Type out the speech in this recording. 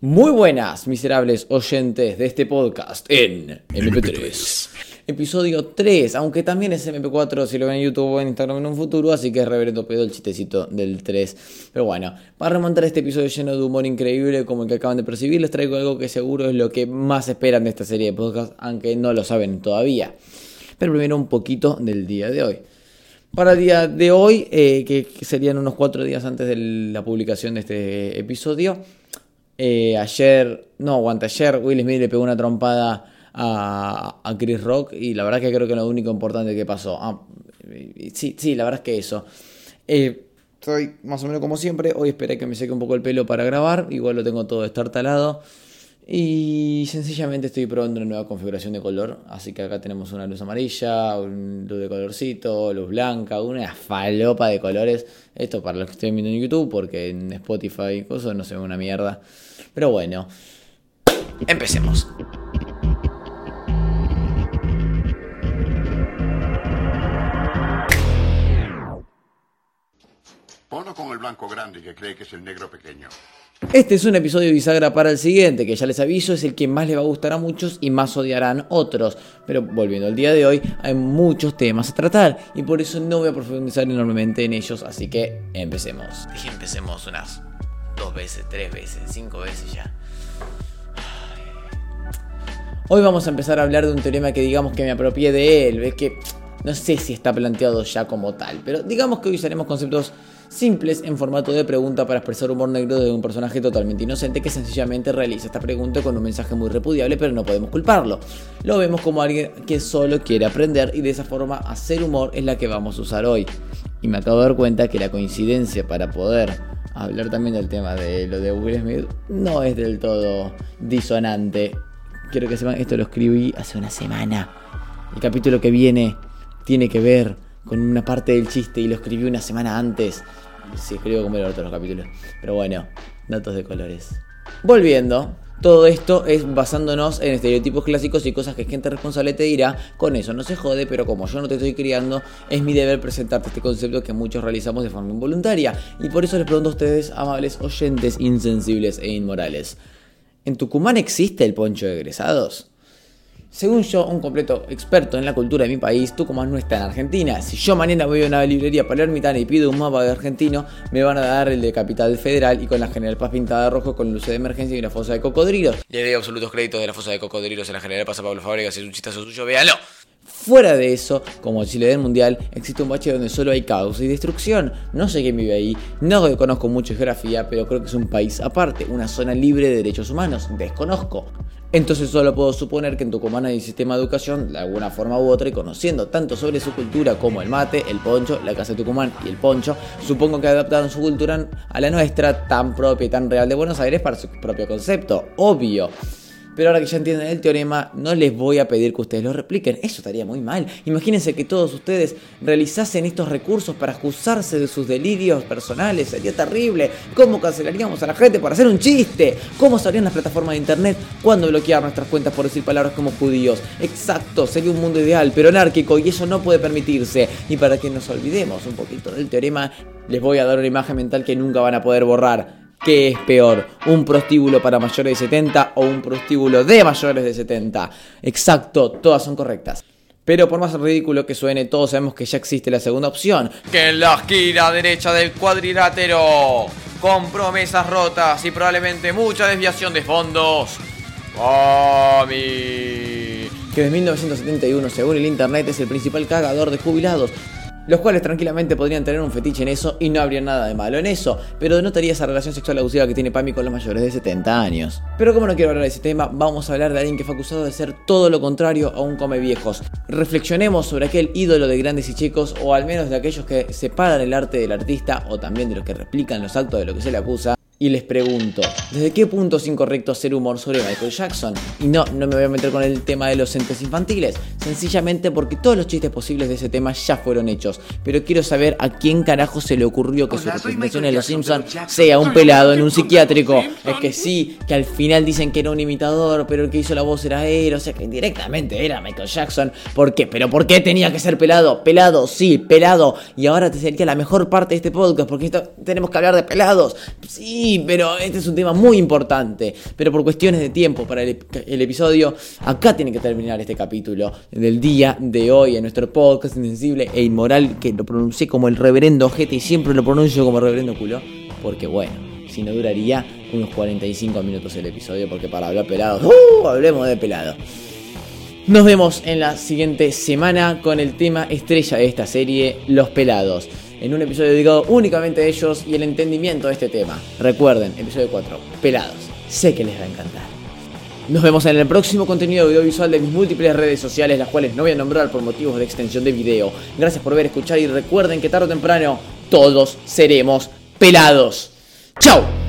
Muy buenas, miserables oyentes de este podcast en MP3. Episodio 3, aunque también es MP4 si lo ven en YouTube o en Instagram en un futuro, así que es reverendo pedo el chistecito del 3. Pero bueno, para remontar este episodio lleno de humor increíble como el que acaban de percibir, les traigo algo que seguro es lo que más esperan de esta serie de podcasts, aunque no lo saben todavía. Pero primero un poquito del día de hoy. Para el día de hoy, eh, que serían unos 4 días antes de la publicación de este episodio, eh, ayer, no, aguanta, ayer Will Smith le pegó una trompada a, Chris Rock y la verdad que creo que lo único importante que pasó. Ah, sí, sí, la verdad es que eso. Eh, estoy más o menos como siempre, hoy esperé que me seque un poco el pelo para grabar, igual lo tengo todo estartalado. Y sencillamente estoy probando una nueva configuración de color. Así que acá tenemos una luz amarilla, un luz de colorcito, luz blanca, una falopa de colores. Esto para los que estén viendo en YouTube, porque en Spotify cosas no se ve una mierda. Pero bueno, empecemos. Con el blanco grande que cree que es el negro pequeño. Este es un episodio bisagra para el siguiente, que ya les aviso es el que más le va a gustar a muchos y más odiarán otros. Pero volviendo al día de hoy, hay muchos temas a tratar y por eso no voy a profundizar enormemente en ellos, así que empecemos. Dije empecemos unas dos veces, tres veces, cinco veces ya. Hoy vamos a empezar a hablar de un teorema que digamos que me apropié de él, ves que no sé si está planteado ya como tal, pero digamos que hoy usaremos conceptos simples en formato de pregunta para expresar humor negro de un personaje totalmente inocente que sencillamente realiza esta pregunta con un mensaje muy repudiable, pero no podemos culparlo. Lo vemos como alguien que solo quiere aprender y de esa forma hacer humor es la que vamos a usar hoy. Y me acabo de dar cuenta que la coincidencia para poder hablar también del tema de lo de Will Smith no es del todo disonante. Quiero que sepan, esto lo escribí hace una semana. El capítulo que viene tiene que ver con una parte del chiste y lo escribí una semana antes. Sí, escribo como el otro los capítulos. Pero bueno, datos de colores. Volviendo, todo esto es basándonos en estereotipos clásicos y cosas que gente responsable te dirá, con eso no se jode, pero como yo no te estoy criando, es mi deber presentarte este concepto que muchos realizamos de forma involuntaria. Y por eso les pregunto a ustedes, amables oyentes insensibles e inmorales. ¿En Tucumán existe el poncho de egresados? Según yo, un completo experto en la cultura de mi país, Tucumán no está en Argentina. Si yo mañana voy a una librería palermitana y pido un mapa de argentino, me van a dar el de Capital Federal y con la General Paz pintada de rojo con luces de emergencia y una fosa de cocodrilos. Le doy absolutos créditos de la fosa de cocodrilos en la General Paz a Pablo Fábregas, es un chistazo suyo, véanlo. Fuera de eso, como Chile del Mundial, existe un bache donde solo hay caos y destrucción. No sé quién vive ahí, no conozco mucho geografía, pero creo que es un país aparte, una zona libre de derechos humanos. Desconozco. Entonces solo puedo suponer que en Tucumán hay un sistema de educación de alguna forma u otra y conociendo tanto sobre su cultura como el mate, el poncho, la casa de Tucumán y el poncho, supongo que adaptaron su cultura a la nuestra tan propia y tan real de Buenos Aires para su propio concepto, obvio. Pero ahora que ya entienden el teorema, no les voy a pedir que ustedes lo repliquen. Eso estaría muy mal. Imagínense que todos ustedes realizasen estos recursos para acusarse de sus delirios personales. Sería terrible. ¿Cómo cancelaríamos a la gente por hacer un chiste? ¿Cómo sabrían las plataformas de internet cuando bloquear nuestras cuentas por decir palabras como judíos? Exacto, sería un mundo ideal, pero anárquico y eso no puede permitirse. Y para que nos olvidemos un poquito del teorema, les voy a dar una imagen mental que nunca van a poder borrar. ¿Qué es peor? ¿Un prostíbulo para mayores de 70 o un prostíbulo de mayores de 70? Exacto, todas son correctas. Pero por más ridículo que suene, todos sabemos que ya existe la segunda opción. Que en la esquina derecha del cuadrilátero, con promesas rotas y probablemente mucha desviación de fondos. ¡Mami! Que desde 1971, según el internet, es el principal cagador de jubilados los cuales tranquilamente podrían tener un fetiche en eso y no habría nada de malo en eso, pero denotaría esa relación sexual abusiva que tiene Pami con los mayores de 70 años. Pero como no quiero hablar de ese tema, vamos a hablar de alguien que fue acusado de ser todo lo contrario a un come viejos. Reflexionemos sobre aquel ídolo de grandes y chicos, o al menos de aquellos que separan el arte del artista, o también de los que replican los actos de lo que se le acusa. Y les pregunto, ¿desde qué punto es incorrecto hacer humor sobre Michael Jackson? Y no, no me voy a meter con el tema de los entes infantiles, sencillamente porque todos los chistes posibles de ese tema ya fueron hechos. Pero quiero saber a quién carajo se le ocurrió que su representación de Los Simpsons sea un pelado en un psiquiátrico. Es que sí, que al final dicen que era un imitador, pero el que hizo la voz era él, o sea que directamente era Michael Jackson. ¿Por qué? ¿Pero por qué tenía que ser pelado? Pelado, sí, pelado. Y ahora te sería la mejor parte de este podcast, porque tenemos que hablar de pelados. Sí, pero este es un tema muy importante. Pero por cuestiones de tiempo para el, episodio, acá tiene que terminar este capítulo del día de hoy en nuestro podcast insensible e inmoral, que lo pronuncié como el reverendo ojete y siempre lo pronuncio como reverendo culo. Porque bueno, si no duraría unos 45 minutos el episodio, porque para hablar pelados, ¡uh! hablemos de pelado. Nos vemos en la siguiente semana con el tema estrella de esta serie, los pelados en un episodio dedicado únicamente a ellos y el entendimiento de este tema. Recuerden, episodio 4, pelados. Sé que les va a encantar. Nos vemos en el próximo contenido audiovisual de mis múltiples redes sociales, las cuales no voy a nombrar por motivos de extensión de video. Gracias por ver, escuchar y recuerden que tarde o temprano todos seremos pelados. ¡Chao!